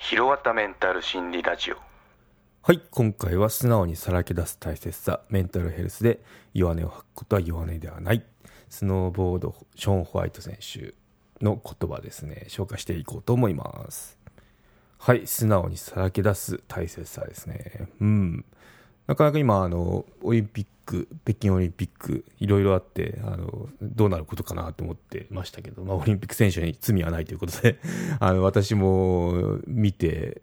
ひろわたメンタル心理ラジオ。はい今回は素直にさらけ出す大切さメンタルヘルスで弱音を吐くことは弱音ではない。スノーボードショーン・ホワイト選手の言葉ですね。紹介していこうと思います。はい素直にさらけ出す大切さですね。うん。なかなか今あのオリンピック北京オリンピックいろいろあってあのどうなることかなと思ってましたけど、まあ、オリンピック選手に罪はないということで あの私も見て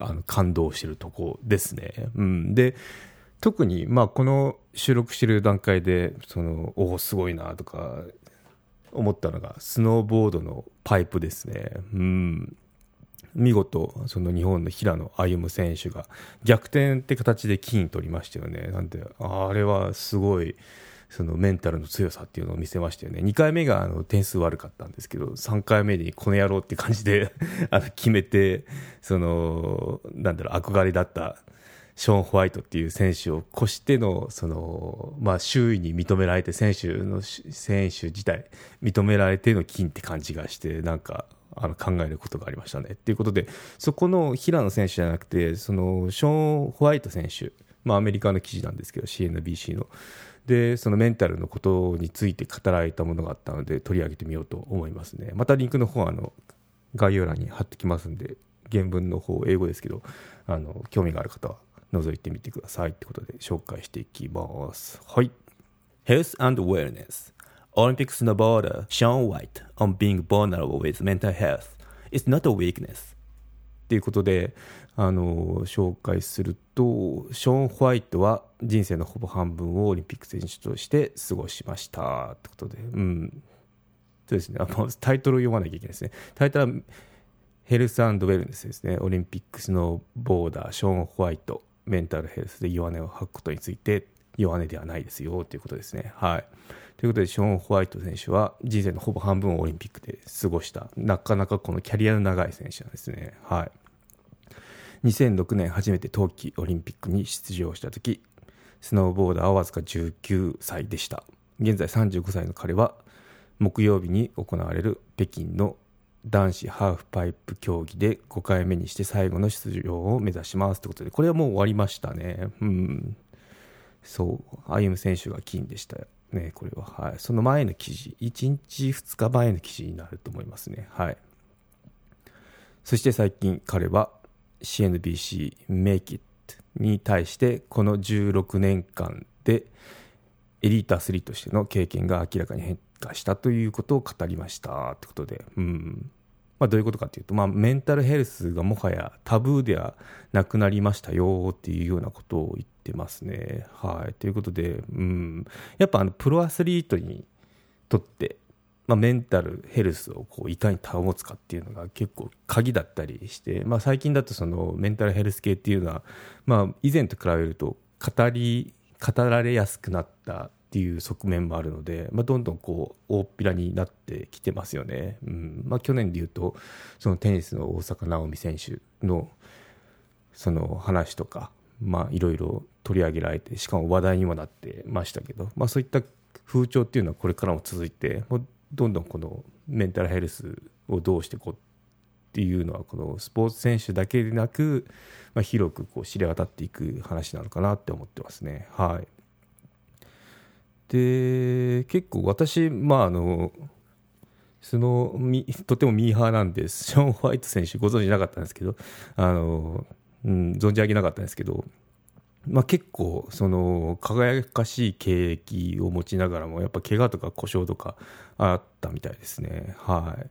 あの感動してるとこですね。うん、で特に、まあ、この収録してる段階でそのおおすごいなとか思ったのがスノーボードのパイプですね。うん見事その日本の平野歩夢選手が逆転って形で金取りましたよね。なんであれはすごいそのメンタルの強さっていうのを見せましたよね。2回目があの点数悪かったんですけど、3回目にこの野郎って感じで あの決めて、その、なんだろう、憧れだったショーン・ホワイトっていう選手を越しての、その、まあ、周囲に認められて、選手の、選手自体、認められての金って感じがして、なんか、あの考えることがありましたね。っていうことで、そこの平野選手じゃなくて、そのショーン・ホワイト選手、まあ、アメリカの記事なんですけど、CNBC の。でそのメンタルのことについて語られたものがあったので取り上げてみようと思いますねまたリンクの方はあの概要欄に貼ってきますんで原文の方英語ですけどあの興味がある方は覗いてみてくださいってことで紹介していきますはい Health and Wellness Olympic snowboarder Sean White on being vulnerable with mental health is not a weakness. っていうことであの紹介するとショーン・ホワイトは人生のほぼ半分をオリンピック選手として過ごしましたってことで、うん、そうですね。あのタイトルを読まなきゃいけないですね。タイトルはヘルスウェルネスですね。オリンピックスのボーダーショーン・ホワイトメンタルヘルスで弱音を吐くことについて。弱音ではないですよということですね。はいということで、ショーン・ホワイト選手は人生のほぼ半分をオリンピックで過ごした、なかなかこのキャリアの長い選手なんですね。はい。2006年初めて冬季オリンピックに出場した時スノーボーダーはわずか19歳でした現在35歳の彼は木曜日に行われる北京の男子ハーフパイプ競技で5回目にして最後の出場を目指しますということでこれはもう終わりましたねうんそう歩夢選手が金でしたねこれは。はい。その前の記事。1日2日前の記事になると思いますね。はい。そして最近彼は CNBC Make It に対してこの16年間でエリートアスリートとしての経験が明らかに変化したということを語りました。ということで、うん。まあ、どういうことかというと、まあ、メンタルヘルスがもはやタブーではなくなりましたよっていうようなことを言ってますね。はい、ということで、うん、やっぱあのプロアスリートにとってまあ、メンタルヘルスをこういかに保つかっていうのが結構鍵だったりして、まあ、最近だとそのメンタルヘルス系っていうのは、まあ、以前と比べると語り語られやすくなったっていう側面もあるので、まあ、どんどんこう大っぴらになってきてますよね、うん。まあ、去年でいうとそのテニスの大坂なおみ選手のその話とかいろいろ取り上げられてしかも話題にもなってましたけど、まあ、そういった風潮っていうのはこれからも続いてどんどんこのメンタルヘルスをどうしていこうっていうのはこのスポーツ選手だけでなく、まあ、広くこう知れ渡っていく話なのかなって思ってますね。はい、で結構私、まあ、あのそのとてもミーハーなんですショーン・ホワイト選手ご存じなかったんですけどあの、うん、存じ上げなかったんですけどまあ、結構その輝かしい経歴を持ちながらもやっぱ怪我とか故障とかあったみたいですね。はい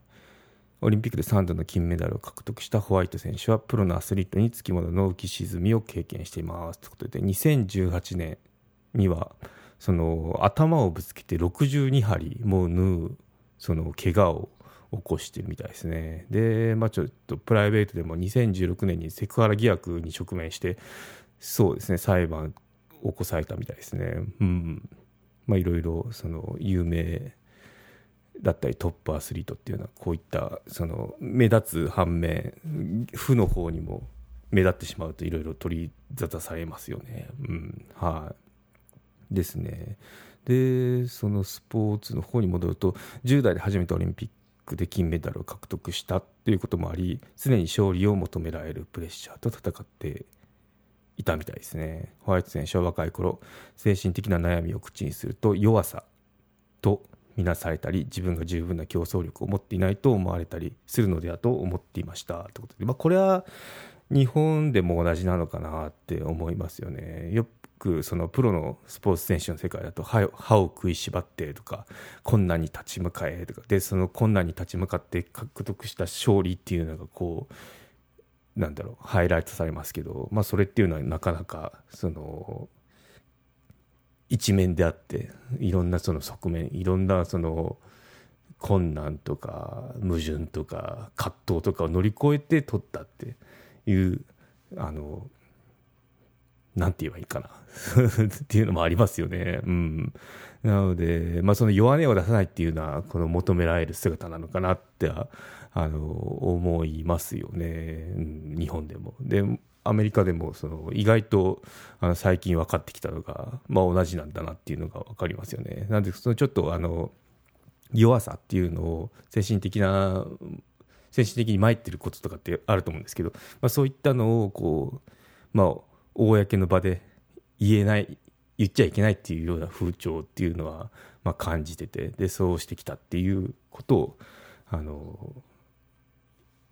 オリンピックで3度の金メダルを獲得したホワイト選手はプロのアスリートにつきものの浮き沈みを経験していますということで2018年にはその頭をぶつけて62針もう縫うその怪我を起こしてるみたいですね。で、まあ、ちょっとプライベートでも2016年にセクハラ疑惑に直面して、そうですね、裁判を起こされたみたいですね。うん。まあ、いろいろ、その、有名だったりトップアスリートっていうのは、こういった、その、目立つ反面、負の方にも目立ってしまうといろいろ取り沙汰されますよね。うん。はい。ですね。で、そのスポーツの方に戻ると、10代で初めてオリンピックで金メダルを獲得したっていうこともあり、常に勝利を求められるプレッシャーと戦っていたみたいですね。ホワイト選手は若い頃、精神的な悩みを口にすると弱さと見なされたり、自分が十分な競争力を持っていないと思われたりするのではと思っていましたということで、まあ、これは日本でも同じなのかなって思いますよね。よくそのプロのスポーツ選手の世界だと歯歯を食いしばってとか困難に立ち向かえとか。でその困難に立ち向かって獲得した勝利っていうのがこうなんだろうハイライトされますけど、まあ、それっていうのはなかなかその一面であっていろんなその側面いろんなその困難とか矛盾とか葛藤とかを乗り越えて取ったっていうあのなんて言えばいいかな っていうのもありますよね。うん。なので、まあその弱音を出さないっていうのは、この求められる姿なのかなって、あの、思いますよね。うん、日本でも。で、アメリカでも、その、意外と、あの、最近分かってきたのが、まあ同じなんだなっていうのが分かりますよね。なんで、そのちょっと、あの、弱さっていうのを精神的な精神的に参ってることとかってあると思うんですけど、まあ、そういったのをこう、まあ、公の場で言えない言っちゃいけないっていうような風潮っていうのは、まあ、感じててでそうしてきたっていうことをあの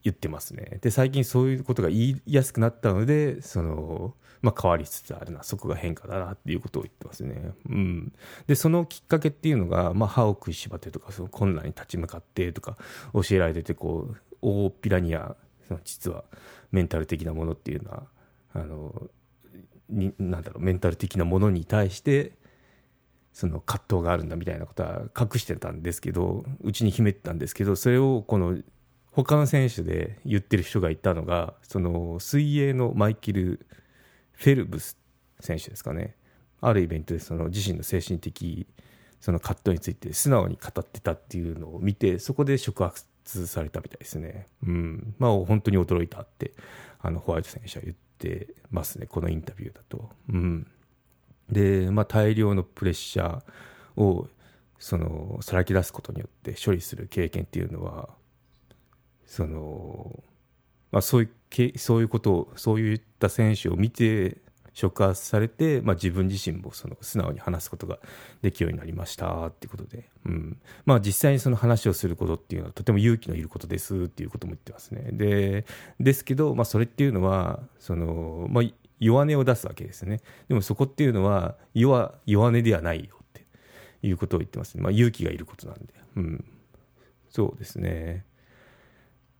言ってますね。で最近そういうことが言いやすくなったのでその、まあ、変わりつつあるなそこが変化だなっていうことを言ってますね、うん、でそのきっかけっていうのが、まあ、歯を食いしばってとかその困難に立ち向かってとか教えられててこう大っぴらには実はメンタル的なものっていうのはあのになんだろうメンタル的なものに対してその葛藤があるんだみたいなことは隠してたんですけどうちに秘めてたんですけどそれをこの他の選手で言ってる人がいたのがその水泳のマイケル・フェルブス選手ですかね。あるイベントでその自身の精神的その葛藤について素直に語ってたっていうのを見てそこで触発されたみたいですね。うん、まあ本当に驚いたってあのホワイト選手は言ってますねこのインタビューだと。うん、で、まあ、大量のプレッシャーをそのさらき出すことによって処理する経験っていうのはその、まあ、そういうそういうことをそういった選手を見て触発されて、まあ、自分自身もその素直に話すことができるようになりましたっていうことで、うん。まあ、実際にその話をすることっていうのはとても勇気のいることですっていうことも言ってますね。でですけど、まあ、それっていうのはその、まあ、弱音を出すわけですね。でもそこっていうのは弱弱音ではないよっていうことを言ってますね、まあ、勇気がいることなんで、うん、そうですね。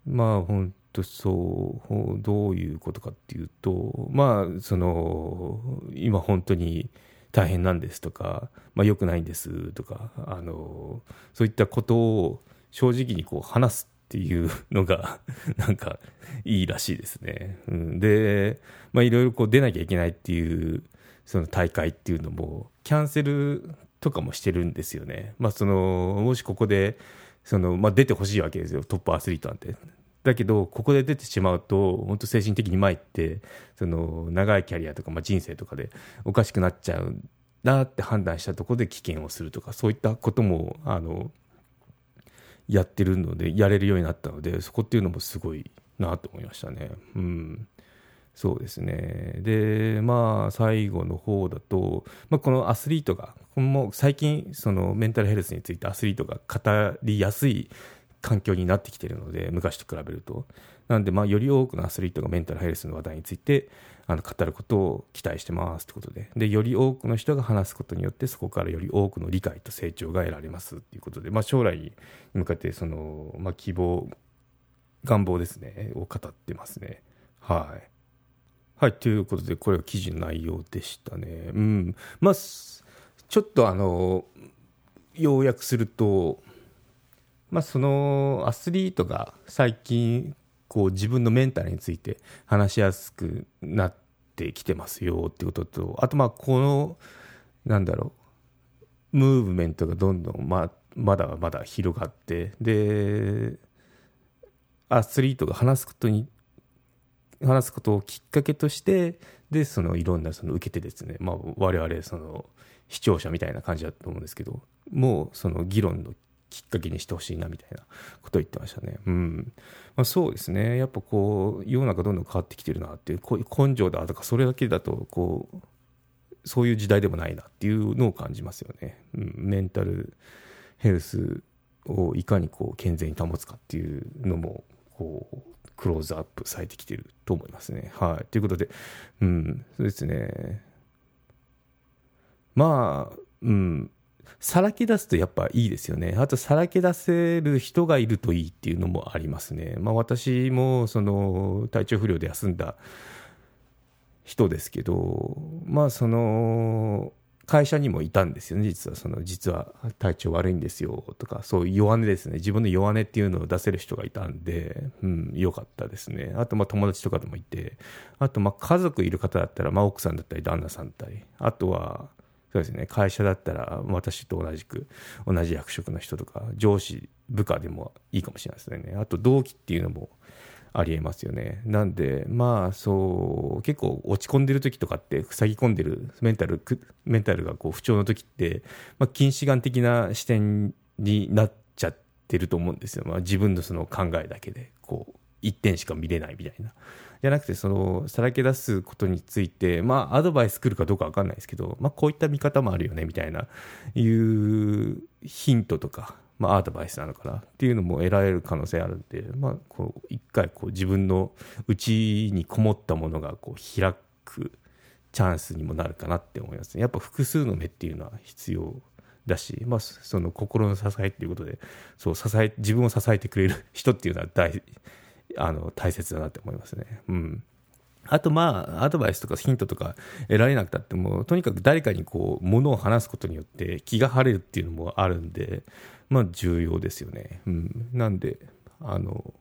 まあ本とそうどういうことかっていうとまあその今本当に大変なんですとか、まあ、良くないんですとかあのそういったことを正直にこう話すっていうのが なんかいいらしいですね。うん、で、まあ、いろいろこう出なきゃいけないっていうその大会っていうのもキャンセルとかもしてるんですよね。まあ、そのもしここでその、まあ、出てほしいわけですよトップアスリートなんて。だけど、ここで出てしまうと、本当精神的に参って、その、長いキャリアとか、まあ、人生とかでおかしくなっちゃうなって判断したところで棄権をするとか、そういったことも、あの、やってるので、やれるようになったので、そこっていうのもすごいなと思いましたね。うん。そうですね。で、まあ、最後の方だと、まあ、このアスリートが、もう最近、そのメンタルヘルスについてアスリートが語りやすい環境になってきているので、昔と比べると。なんで、まあ、より多くのアスリートがメンタルヘルスの話題についてあの語ることを期待してますということでで、より多くの人が話すことによって、そこからより多くの理解と成長が得られますということで、まあ、将来に向かってその、まあ、希望、願望ですね、を語ってますね。はい。はい、ということで、これは記事の内容でしたね。うん。まあ、ちょっとあの、要約すると、まあ、そのアスリートが最近こう自分のメンタルについて話しやすくなってきてますよってこととあとまあこのなんだろうムーブメントがどんどんままだまだ広がってでアスリートが話すことに話すことをきっかけとしてでそのいろんなその受けてですね、まあ、我々その視聴者みたいな感じだと思うんですけどもうその議論のきっかけにしてほしいなみたいなことを言ってましたね。うんまあ、そうですねやっぱこう世の中どんどん変わってきてるなっていうこういう根性だとかそれだけだとこうそういう時代でもないなっていうのを感じますよね。うん、メンタルヘルスをいかにこう健全に保つかっていうのもこうクローズアップされてきてると思いますね。はい。ということで、うん、そうですね。まあ、うん、さらけ出すとやっぱいいですよね。あと、さらけ出せる人がいるといいっていうのもありますね。まあ、私も、その、体調不良で休んだ人ですけど、まあ、その、会社にもいたんですよね、実は、その、実は体調悪いんですよとか、そういう弱音ですね、自分の弱音っていうのを出せる人がいたんで、うん、よかったですね。あと、まあ、友達とかでもいて、あと、まあ、家族いる方だったら、まあ、奥さんだったり、旦那さんだったり、あとは、そうですね、会社だったら、私と同じく、同じ役職の人とか、上司、部下でもいいかもしれないですね。あと、同期っていうのも、ありえますよね。なんで、まあ、そう、結構落ち込んでる時とかって、塞ぎ込んでるメンタル、メンタルがこう不調の時って、まあ、近視眼的な視点になっちゃってると思うんですよ。まあ、自分のその考えだけで、こう、一点しか見れないみたいな。じゃなくて、その、さらけ出すことについて、まあ、アドバイス来るかどうかわかんないですけど、まあ、こういった見方もあるよね、みたいな、いうヒントとか、まあ、アドバイスなのかなっていうのも得られる可能性あるんで、まあ、こう一回こう自分の内にこもったものがこう開くチャンスにもなるかなって思いますね。やっぱ複数の目っていうのは必要だし、まあ、その心の支えっていうことでそう支え自分を支えてくれる人っていうのは大あの大切だなって思いますね。うんあとまあ、アドバイスとかヒントとか得られなくたっても、とにかく誰かにこう、ものを話すことによって気が晴れるっていうのもあるんで、まあ重要ですよね。うん。なんで、あの、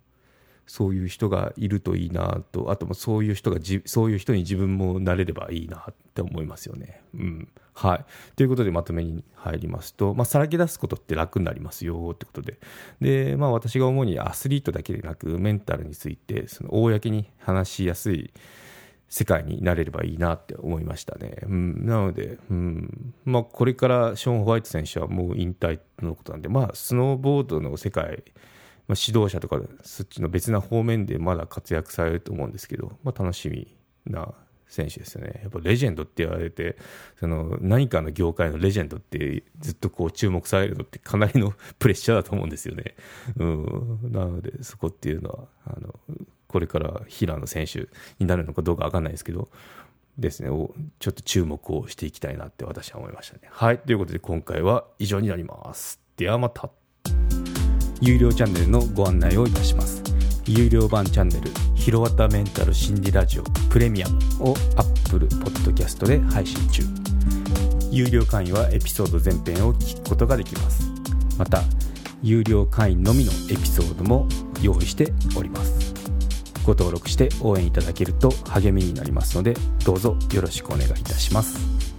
そういう人がいるといいなと、あともそういう人が、そういう人に自分もなれればいいなって思いますよね。うん。はい。ということでまとめに入りますと、まあ、さらけ出すことって楽になりますよってことで。で、まあ私が主にアスリートだけでなく、メンタルについて、その公に話しやすい世界になれればいいなって思いましたね。うん。なので、うん。まあこれからショーン・ホワイト選手はもう引退のことなんで、まあスノーボードの世界、まあ、指導者とかそっちの別な方面でまだ活躍されると思うんですけど、まあ、楽しみな選手ですよね。やっぱレジェンドって言われて、その何かの業界のレジェンドってずっとこう注目されるのってかなりの プレッシャーだと思うんですよね。うん。なので、そこっていうのは、あの、これから平野選手になるのかどうかわかんないですけど、ですね、ちょっと注目をしていきたいなって私は思いましたね。はい。ということで今回は以上になります。ではまた。有料チャンネルのご案内をいたします。有料版チャンネル「ひろわたメンタル心理ラジオプレミアム」を Apple Podcast で配信中。有料会員はエピソード全編を聞くことができます。また有料会員のみのエピソードも用意しております。ご登録して応援いただけると励みになりますのでどうぞよろしくお願いいたします。